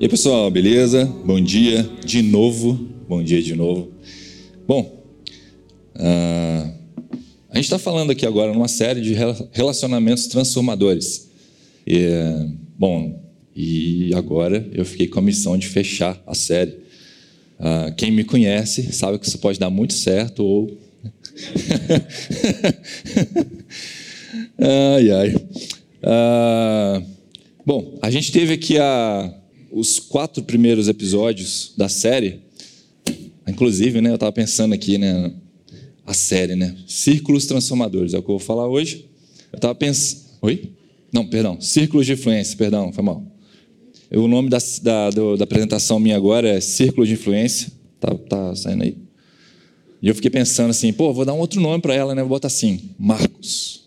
E aí, pessoal, beleza? Bom dia de novo. Bom dia de novo. Bom, uh, a gente está falando aqui agora numa série de relacionamentos transformadores. E, bom, e agora eu fiquei com a missão de fechar a série. Uh, quem me conhece sabe que isso pode dar muito certo ou. ai, ai. Uh, bom, a gente teve aqui a os quatro primeiros episódios da série, inclusive, né, eu estava pensando aqui, né, a série, né, Círculos Transformadores, é o que eu vou falar hoje. Eu estava pensando, oi? Não, perdão, Círculos de Influência, perdão, foi mal. O nome da, da, da apresentação minha agora é Círculo de Influência, tá, tá saindo aí. E eu fiquei pensando assim, pô, vou dar um outro nome para ela, né, vou botar assim, Marcos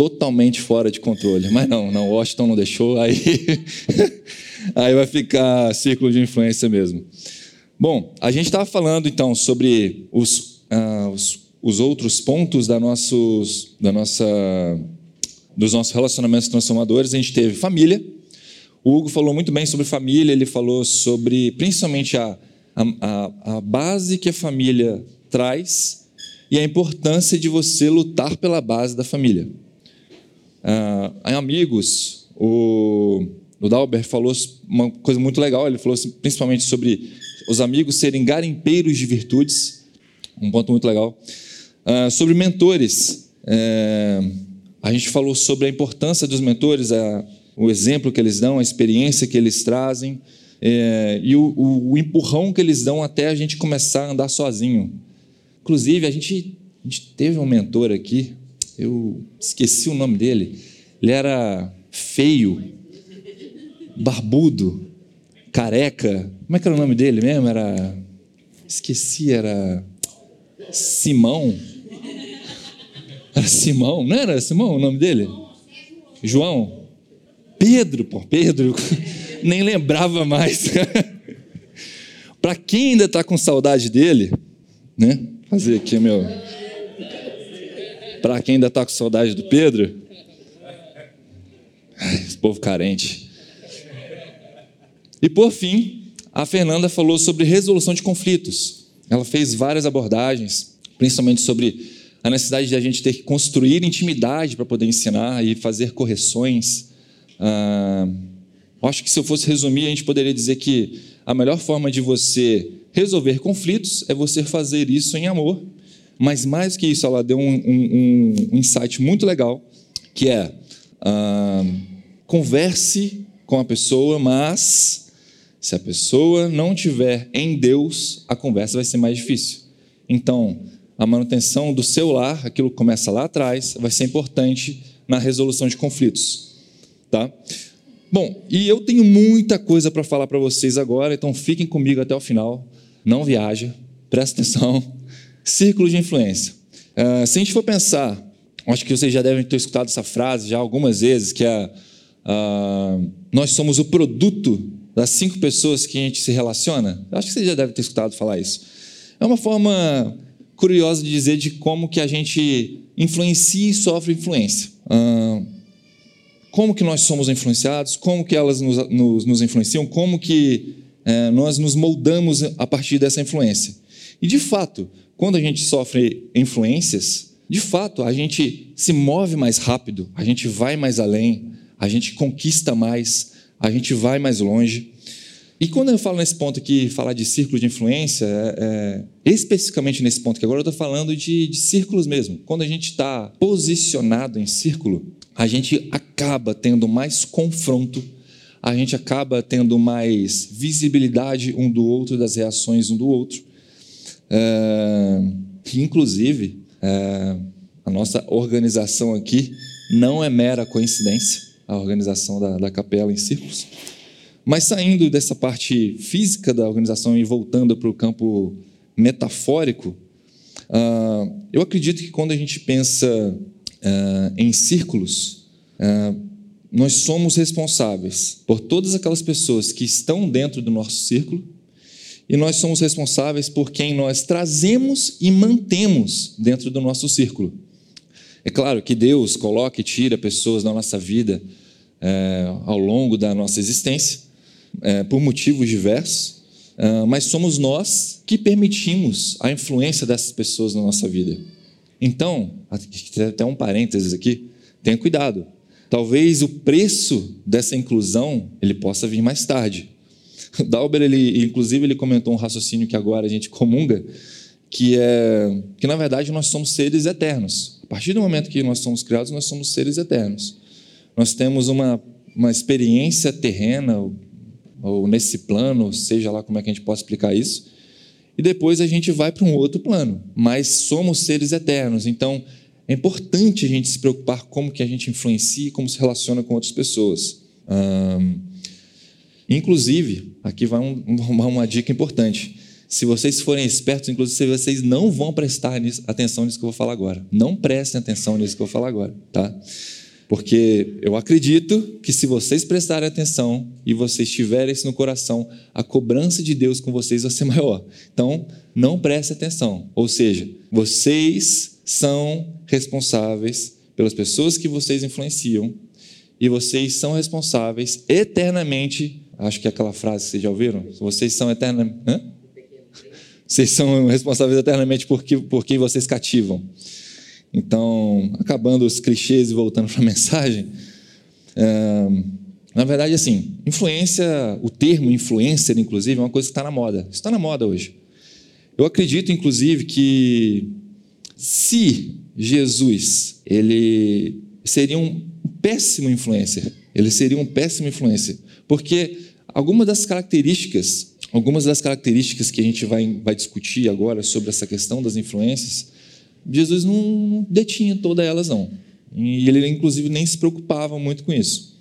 totalmente fora de controle. Mas não, não, Washington não deixou, aí, aí vai ficar círculo de influência mesmo. Bom, a gente estava falando então sobre os, uh, os, os, outros pontos da nossos, da nossa, dos nossos relacionamentos transformadores. A gente teve família. O Hugo falou muito bem sobre família, ele falou sobre principalmente a, a, a base que a família traz e a importância de você lutar pela base da família. Ah, Amigos, o, o Dalbert falou uma coisa muito legal, ele falou assim, principalmente sobre os amigos serem garimpeiros de virtudes, um ponto muito legal. Ah, sobre mentores, é, a gente falou sobre a importância dos mentores, o exemplo que eles dão, a experiência que eles trazem, é, e o, o, o, empurrão que eles dão até a gente começar a andar sozinho. Inclusive, a gente, a gente teve um mentor aqui, eu esqueci o nome dele. Ele era feio, barbudo, careca. Como é que era o nome dele mesmo? Era. Esqueci, era. Simão. Era Simão, não era Simão o nome dele? João? Pedro, pô, Pedro. Nem lembrava mais. Para quem ainda está com saudade dele, né? Fazer aqui meu para quem ainda está com saudade do Pedro. esse povo carente. E por fim, a Fernanda falou sobre resolução de conflitos. Ela fez várias abordagens, principalmente sobre a necessidade de a gente ter que construir intimidade para poder ensinar e fazer correções. Ah, acho que se eu fosse resumir, a gente poderia dizer que a melhor forma de você resolver conflitos é você fazer isso em amor mas mais que isso, ela deu um, um, um insight muito legal, que é uh, converse com a pessoa, mas se a pessoa não tiver em Deus, a conversa vai ser mais difícil. Então, a manutenção do seu lar, aquilo que começa lá atrás, vai ser importante na resolução de conflitos, tá? Bom, e eu tenho muita coisa para falar para vocês agora, então fiquem comigo até o final. Não viaja, presta atenção. Círculo de influência. Uh, se a gente for pensar, acho que vocês já devem ter escutado essa frase já algumas vezes, que é uh, nós somos o produto das cinco pessoas que a gente se relaciona. acho que vocês já devem ter escutado falar isso. É uma forma curiosa de dizer de como que a gente influencia e sofre influência. Como que nós somos influenciados, como que elas nos, nos, nos influenciam, como que eh, nós nos moldamos a partir dessa influência. E de fato, quando a gente sofre influências, de fato, a gente se move mais rápido, a gente vai mais além, a gente conquista mais, a gente vai mais longe. E quando eu falo nesse ponto aqui, falar de círculo de influência, é, é, especificamente nesse ponto que agora eu estou falando de, de círculos mesmo. Quando a gente está posicionado em círculo, a gente acaba tendo mais confronto, a gente acaba tendo mais visibilidade um do outro, das reações um do outro. É, inclusive, é, a nossa organização aqui não é mera coincidência, a organização da, da capela em círculos. Mas saindo dessa parte física da organização e voltando para o campo metafórico, uh, eu acredito que quando a gente pensa uh, em círculos, uh, nós somos responsáveis por todas aquelas pessoas que estão dentro do nosso círculo e nós somos responsáveis por quem nós trazemos e mantemos dentro do nosso círculo. É claro que Deus coloca e tira pessoas da nossa vida é, ao longo da nossa existência, é, por motivos diversos, uh, mas somos nós que permitimos a influência dessas pessoas na nossa vida. Então, até um parênteses aqui, tenha cuidado. Talvez o preço dessa inclusão ele possa vir mais tarde. Dauber, ele, inclusive, ele comentou um raciocínio que agora a gente comunga, que é que na verdade nós somos seres eternos. A partir do momento que nós somos criados, nós somos seres eternos. Nós temos uma, uma experiência terrena, ou, ou nesse plano, seja lá como é que a gente pode explicar isso, e depois a gente vai para um outro plano. Mas somos seres eternos, então é importante a gente se preocupar como que a gente influencia e como se relaciona com outras pessoas. inclusive, aqui vai um, uma dica importante. Se vocês forem espertos, inclusive, vocês não vão prestar atenção nisso que eu vou falar agora. Não prestem atenção nisso que eu vou falar agora, tá? Porque eu acredito que se vocês prestarem atenção e vocês tiverem isso no coração, a cobrança de Deus com vocês vai ser maior. Então, não prestem atenção. Ou seja, vocês são responsáveis pelas pessoas que vocês influenciam e vocês são responsáveis eternamente. Acho que é aquela frase que vocês já ouviram. Vocês são eternamente. Vocês são responsáveis eternamente por quem vocês cativam. Então, acabando os clichês e voltando para a mensagem, é, na verdade, assim, influência, o termo influencer, inclusive, é uma coisa que está na moda. Está na moda hoje. Eu acredito, inclusive, que se Jesus ele seria um péssimo influencer, ele seria um péssimo influencer, porque algumas das características, algumas das características que a gente vai, vai discutir agora sobre essa questão das influências, Jesus não detinha todas elas não, e ele inclusive nem se preocupava muito com isso.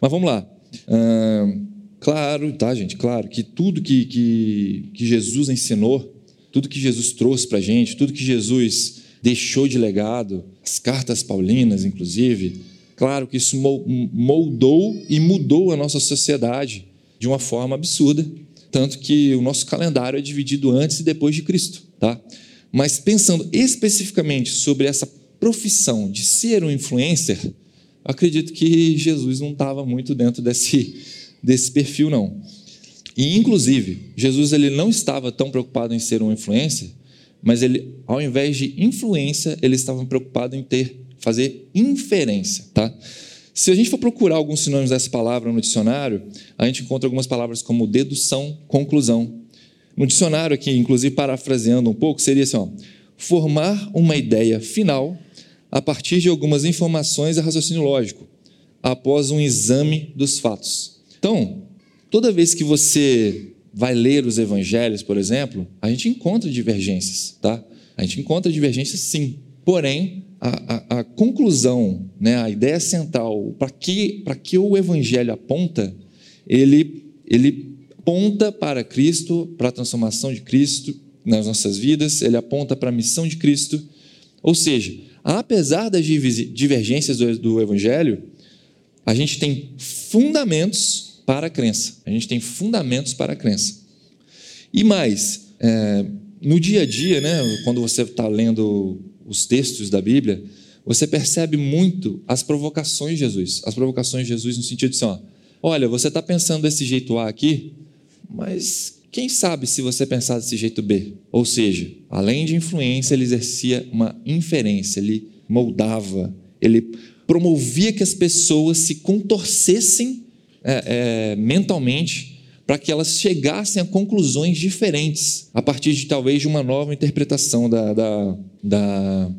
Mas vamos lá. Ah, claro, tá, gente? Claro que tudo que, que, que Jesus ensinou, tudo que Jesus trouxe para a gente, tudo que Jesus deixou de legado, as cartas paulinas, inclusive. Claro que isso moldou e mudou a nossa sociedade de uma forma absurda, tanto que o nosso calendário é dividido antes e depois de Cristo, tá? Mas pensando especificamente sobre essa profissão de ser um influencer, acredito que Jesus não estava muito dentro desse, desse perfil, não. E, inclusive, Jesus ele não estava tão preocupado em ser um influencer, mas ele, ao invés de influência, ele estava preocupado em ter, fazer inferência, tá? Se a gente for procurar alguns sinônimos dessa palavra no dicionário, a gente encontra algumas palavras como dedução, conclusão. No dicionário aqui, inclusive parafraseando um pouco, seria assim, ó, formar uma ideia final a partir de algumas informações e raciocínio lógico, após um exame dos fatos. Então, toda vez que você vai ler os evangelhos, por exemplo, a gente encontra divergências, tá? A gente encontra divergências sim. Porém, a, a, a conclusão, né, a ideia central, para que, que o evangelho aponta, ele, ele aponta para Cristo, para a transformação de Cristo nas nossas vidas, ele aponta para a missão de Cristo. Ou seja, apesar das divergências do, evangelho, a gente tem fundamentos para a crença. A gente tem fundamentos para a crença. E mais, é, no dia a dia, né, quando você está lendo os textos da Bíblia, você percebe muito as provocações de Jesus. As provocações de Jesus no sentido de assim, ó, olha, você está pensando desse jeito A aqui, mas quem sabe se você pensar desse jeito B? Ou seja, além de influência, ele exercia uma inferência, ele moldava, ele promovia que as pessoas se contorcessem é, é, mentalmente para que elas chegassem a conclusões diferentes a partir de talvez de uma nova interpretação da, da, da,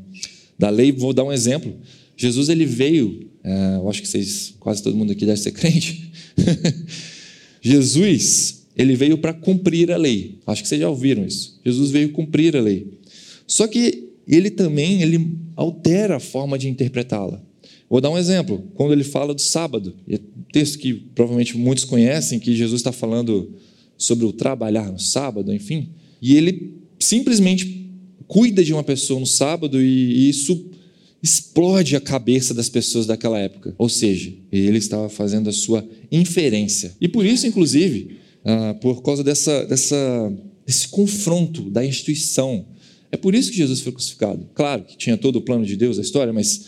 da lei. Vou dar um exemplo. Jesus ele veio, é, eu acho que vocês, quase todo mundo aqui deve ser crente. Jesus ele veio para cumprir a lei. Acho que vocês já ouviram isso. Jesus veio cumprir a lei. Só que ele também ele altera a forma de interpretá-la. Vou dar um exemplo. Quando ele fala do sábado, é um texto que provavelmente muitos conhecem, que Jesus está falando sobre o trabalhar no sábado, enfim, e ele simplesmente cuida de uma pessoa no sábado e isso explode a cabeça das pessoas daquela época. Ou seja, ele estava fazendo a sua inferência. E por isso, inclusive, ah, por causa dessa, dessa, desse confronto da instituição, é por isso que Jesus foi crucificado. Claro que tinha todo o plano de Deus, a história, mas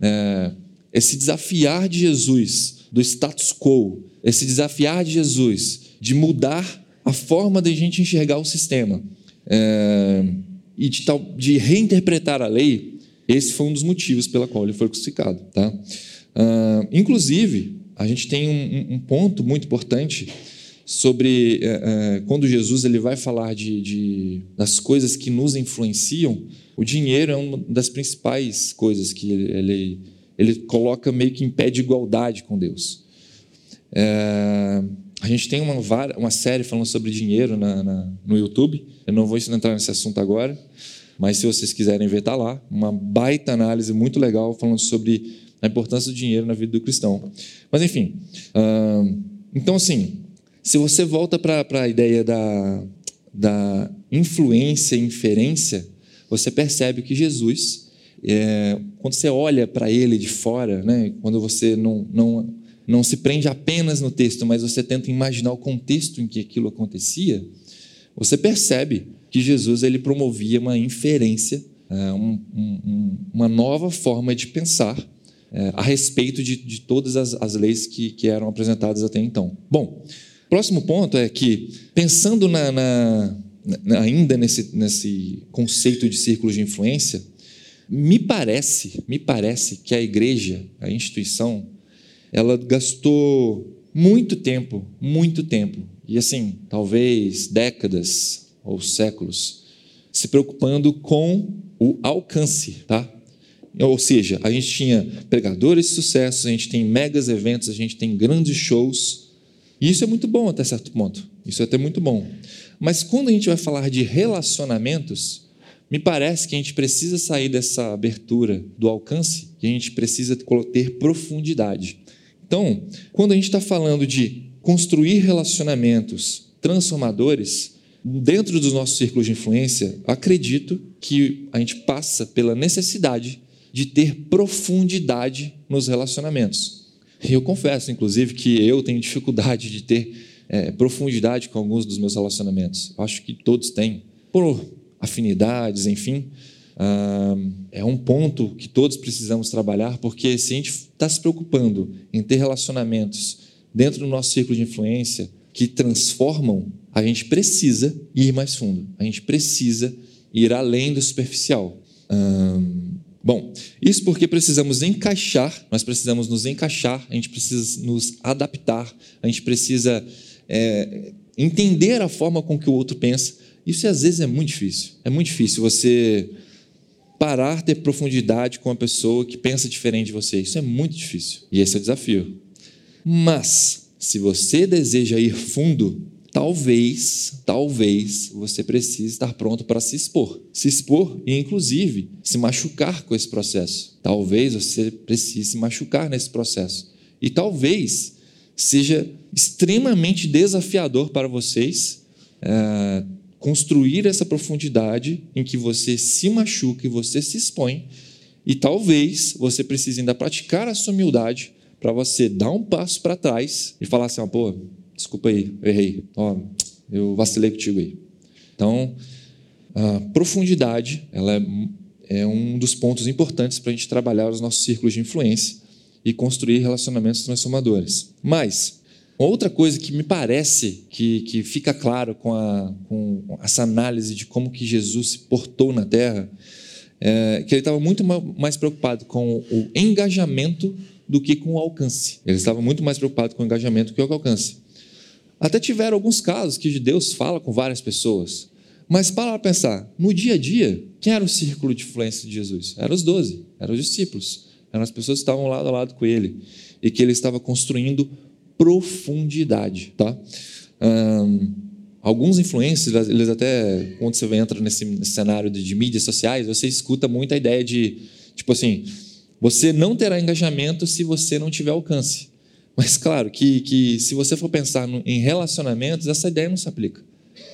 é, esse desafiar de Jesus do status quo, esse desafiar de Jesus de mudar a forma de a gente enxergar o sistema é, e de, tal, de reinterpretar a lei. Esse foi um dos motivos pela qual ele foi crucificado. Tá? Uh, inclusive, a gente tem um, um ponto muito importante sobre é, é, quando Jesus ele vai falar de, de, das coisas que nos influenciam, o dinheiro é uma das principais coisas que ele, ele, ele coloca meio que em pé de igualdade com Deus. É, a gente tem uma, uma série falando sobre dinheiro na, na, no YouTube. Eu não vou entrar nesse assunto agora, mas se vocês quiserem ver, está lá. Uma baita análise muito legal falando sobre a importância do dinheiro na vida do cristão. Mas, enfim. Uh, então, assim, se você volta para a ideia da, da influência e inferência, você percebe que Jesus, é, quando você olha para ele de fora, né, quando você não, não, não se prende apenas no texto, mas você tenta imaginar o contexto em que aquilo acontecia, você percebe que Jesus ele promovia uma inferência, é, um, um, uma nova forma de pensar é, a respeito de, de todas as, as leis que, que eram apresentadas até então. Bom, Próximo ponto é que, pensando na, na, na, ainda nesse, nesse conceito de círculos de influência, me parece, me parece que a igreja, a instituição, ela gastou muito tempo, muito tempo, e assim, talvez décadas ou séculos, se preocupando com o alcance, tá? Ou seja, a gente tinha pregadores de sucesso, a gente tem megas eventos, a gente tem grandes shows, e isso é muito bom até certo ponto. Isso é até muito bom. Mas quando a gente vai falar de relacionamentos, me parece que a gente precisa sair dessa abertura do alcance e a gente precisa ter profundidade. Então, quando a gente está falando de construir relacionamentos transformadores, dentro dos nossos círculos de influência, acredito que a gente passa pela necessidade de ter profundidade nos relacionamentos. E eu confesso, inclusive, que eu tenho dificuldade de ter é, profundidade com alguns dos meus relacionamentos. Acho que todos têm, por afinidades, enfim. Ah, é um ponto que todos precisamos trabalhar, porque se a gente está se preocupando em ter relacionamentos dentro do nosso círculo de influência que transformam, a gente precisa ir mais fundo, a gente precisa ir além do superficial. Ah, Bom, isso porque precisamos encaixar, nós precisamos nos encaixar, a gente precisa nos adaptar, a gente precisa é, entender a forma com que o outro pensa. Isso às vezes é muito difícil. É muito difícil você parar, ter profundidade com uma pessoa que pensa diferente de você. Isso é muito difícil. E esse é o desafio. Mas, se você deseja ir fundo, talvez, talvez você precise estar pronto para se expor. Se expor e, inclusive, se machucar com esse processo. Talvez você precise se machucar nesse processo. E talvez seja extremamente desafiador para vocês é, construir essa profundidade em que você se machuca e você se expõe. E talvez você precise ainda praticar a sua humildade para você dar um passo para trás e falar assim: ah, pô, desculpa aí, eu errei. Ó, eu vacilei contigo aí. Então, a profundidade ela é, é um dos pontos importantes para a gente trabalhar os nossos círculos de influência e construir relacionamentos transformadores. Mas, outra coisa que me parece que, que fica claro com, a, com essa análise de como que Jesus se portou na Terra, é que ele estava muito mais preocupado com o engajamento do que com o alcance. Ele estava muito mais preocupado com o engajamento do que com o alcance. Até tiveram alguns casos que Deus fala com várias pessoas. Mas para pensar, no dia a dia, quem era o círculo de influência de Jesus? Eram os doze, eram os discípulos, eram as pessoas que estavam lado a lado com ele e que ele estava construindo profundidade, tá? alguns influencers, eles até quando você entra nesse, nesse cenário de, de, mídias sociais, você escuta muito a ideia de tipo assim, você não terá engajamento se você não tiver alcance. Mas claro que, que se você for pensar no, em relacionamentos, essa ideia não se aplica.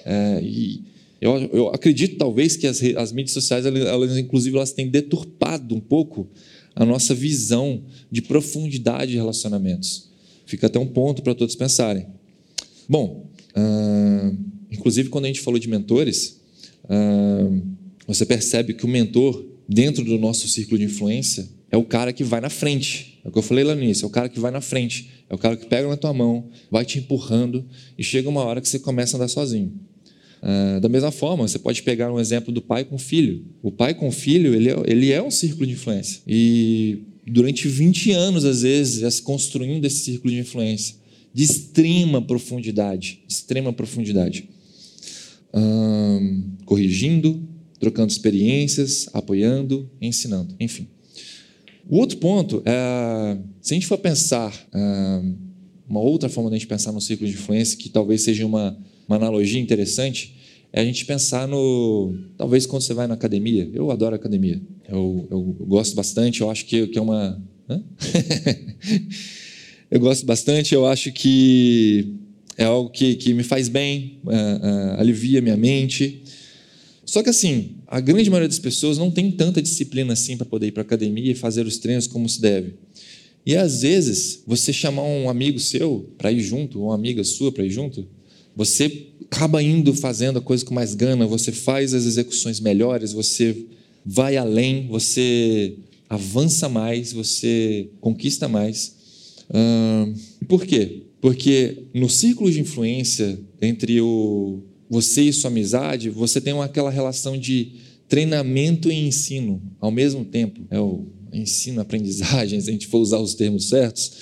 É, e eu, eu, acredito talvez que as, as mídias sociais, elas, inclusive, elas têm deturpado um pouco a nossa visão de profundidade de relacionamentos. Fica até um ponto para todos pensarem. Bom, ah, inclusive quando a gente falou de mentores, ah, você percebe que o mentor, dentro do nosso círculo de influência, é o cara que vai na frente. É o que eu falei lá no início, é o cara que vai na frente. É o cara que pega na tua mão, vai te empurrando e chega uma hora que você começa a andar sozinho. Uh, da mesma forma, você pode pegar um exemplo do pai com o filho. O pai com o filho, ele é, ele é um círculo de influência. E durante 20 anos, às vezes, é se construindo esse círculo de influência de extrema profundidade, extrema profundidade. corrigindo, trocando experiências, apoiando, ensinando, enfim. O outro ponto é, se a gente for pensar, uma outra forma de a gente pensar no ciclo de influência, que talvez seja uma, uma analogia interessante, é a gente pensar no. Talvez quando você vai na academia. Eu adoro academia. Eu, eu gosto bastante, eu acho que, que é uma. eu gosto bastante, eu acho que é algo que, que me faz bem, uh, uh, alivia minha mente. Só que assim, a grande maioria das pessoas não tem tanta disciplina assim para poder ir para a academia e fazer os treinos como se deve. E às vezes, você chamar um amigo seu para ir junto, ou uma amiga sua para ir junto, você acaba indo fazendo a coisa com mais gana, você faz as execuções melhores, você vai além, você avança mais, você conquista mais. por quê? Porque no círculo de influência entre o você e sua amizade, você tem aquela relação de treinamento e ensino ao mesmo tempo. É o ensino, aprendizagem, se a gente for usar os termos certos,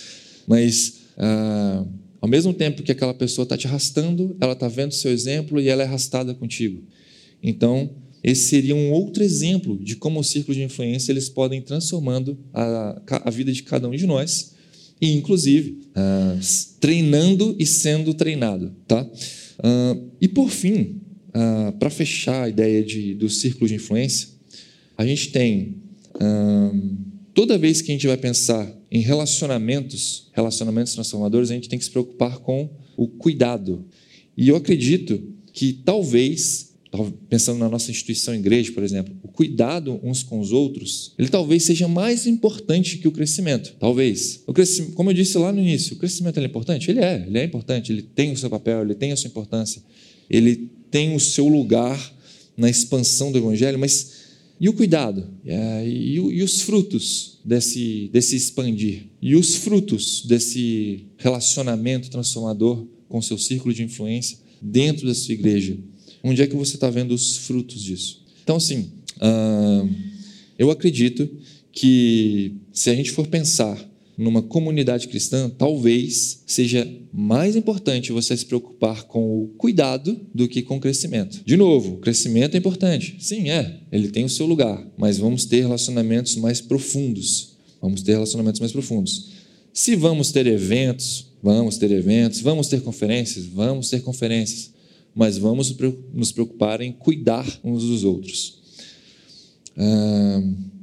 mas ah, ao mesmo tempo que aquela pessoa está te arrastando, ela está vendo seu exemplo e ela é arrastada contigo. Então, esse seria um outro exemplo de como o círculo de influência eles podem transformando a, a vida de cada um de nós e, inclusive, ah, treinando e sendo treinado, tá? Ah, e por fim, ah, para fechar a ideia de, do círculo de influência, a gente tem ah, toda vez que a gente vai pensar em relacionamentos, relacionamentos transformadores, a gente tem que se preocupar com o cuidado. E eu acredito que talvez, pensando na nossa instituição igreja, por exemplo, o cuidado uns com os outros, ele talvez seja mais importante que o crescimento. Talvez. O crescimento, como eu disse lá no início, o crescimento é importante? Ele é, ele é importante, ele tem o seu papel, ele tem a sua importância, ele tem o seu lugar na expansão do evangelho, mas e o cuidado? É, e, e, os frutos desse, desse expandir? E os frutos desse relacionamento transformador com o seu círculo de influência dentro da sua igreja? Onde é que você está vendo os frutos disso? Então, assim, eu acredito que se a gente for pensar numa comunidade cristã, talvez seja mais importante você se preocupar com o cuidado do que com o crescimento. De novo, crescimento é importante. Sim, é, ele tem o seu lugar, mas vamos ter relacionamentos mais profundos. Vamos ter relacionamentos mais profundos. Se vamos ter eventos, vamos ter eventos, vamos ter conferências, vamos ter conferências, mas vamos nos preocupar em cuidar uns dos outros.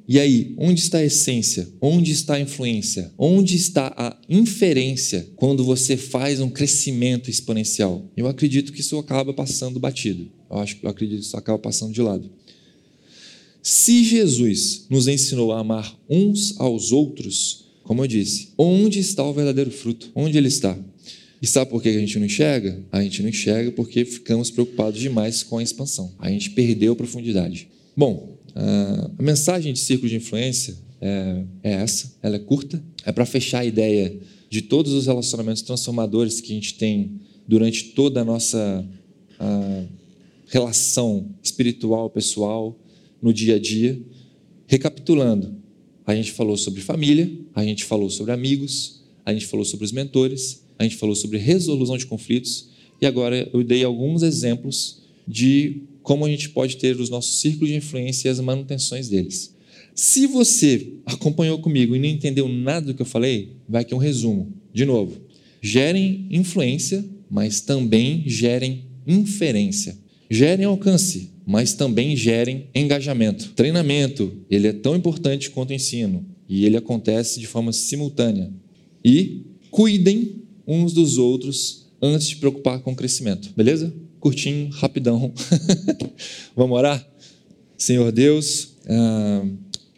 E aí, onde está a essência? Onde está a influência? Onde está a inferência quando você faz um crescimento exponencial? Eu acredito que isso acaba passando batido. Eu acho que eu acredito que isso acaba passando de lado. Se Jesus nos ensinou a amar uns aos outros, como eu disse, onde está o verdadeiro fruto? Onde ele está? E sabe por que a gente não enxerga? A gente não enxerga porque ficamos preocupados demais com a expansão. A gente perdeu a profundidade. Bom, ah, a mensagem de círculo de influência é, é essa, ela é curta, é para fechar a ideia de todos os relacionamentos transformadores que a gente tem durante toda a nossa a relação espiritual, pessoal, no dia a dia. Recapitulando, a gente falou sobre família, a gente falou sobre amigos, a gente falou sobre os mentores, a gente falou sobre resolução de conflitos e agora eu dei alguns exemplos de como a gente pode ter os nossos círculos de influência e as manutenções deles. Se você acompanhou comigo e não entendeu nada do que eu falei, vai aqui um resumo. De novo, gerem influência, mas também gerem inferência. Gerem alcance, mas também gerem engajamento. Treinamento, ele é tão importante quanto o ensino e ele acontece de forma simultânea. E cuidem uns dos outros antes de preocupar com o crescimento, beleza? curtinho, rapidão. Vamos orar? Senhor Deus, ah,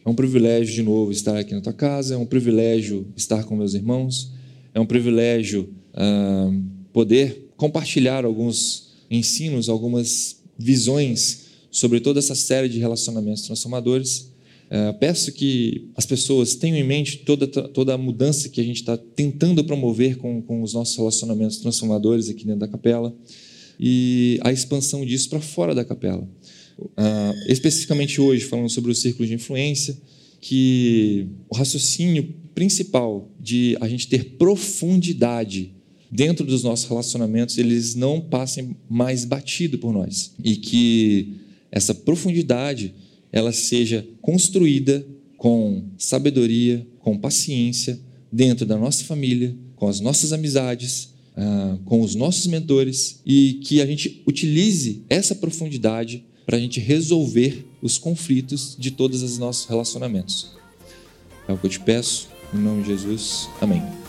é um privilégio de novo estar aqui na tua casa, é um privilégio estar com meus irmãos, é um privilégio ah, poder compartilhar alguns ensinos, algumas visões sobre toda essa série de relacionamentos transformadores. É, peço que as pessoas tenham em mente toda, toda a mudança que a gente está tentando promover com, com os nossos relacionamentos transformadores aqui dentro da capela e a expansão disso para fora da capela. Uh, especificamente hoje, falando sobre o círculo de influência, que o raciocínio principal de a gente ter profundidade dentro dos nossos relacionamentos, eles não passem mais batido por nós. E que essa profundidade ela seja construída com sabedoria, com paciência, dentro da nossa família, com as nossas amizades, ah, com os nossos mentores, e que a gente utilize essa profundidade para a gente resolver os conflitos de todos os nossos relacionamentos. É o que eu te peço, em nome de Jesus. Amém.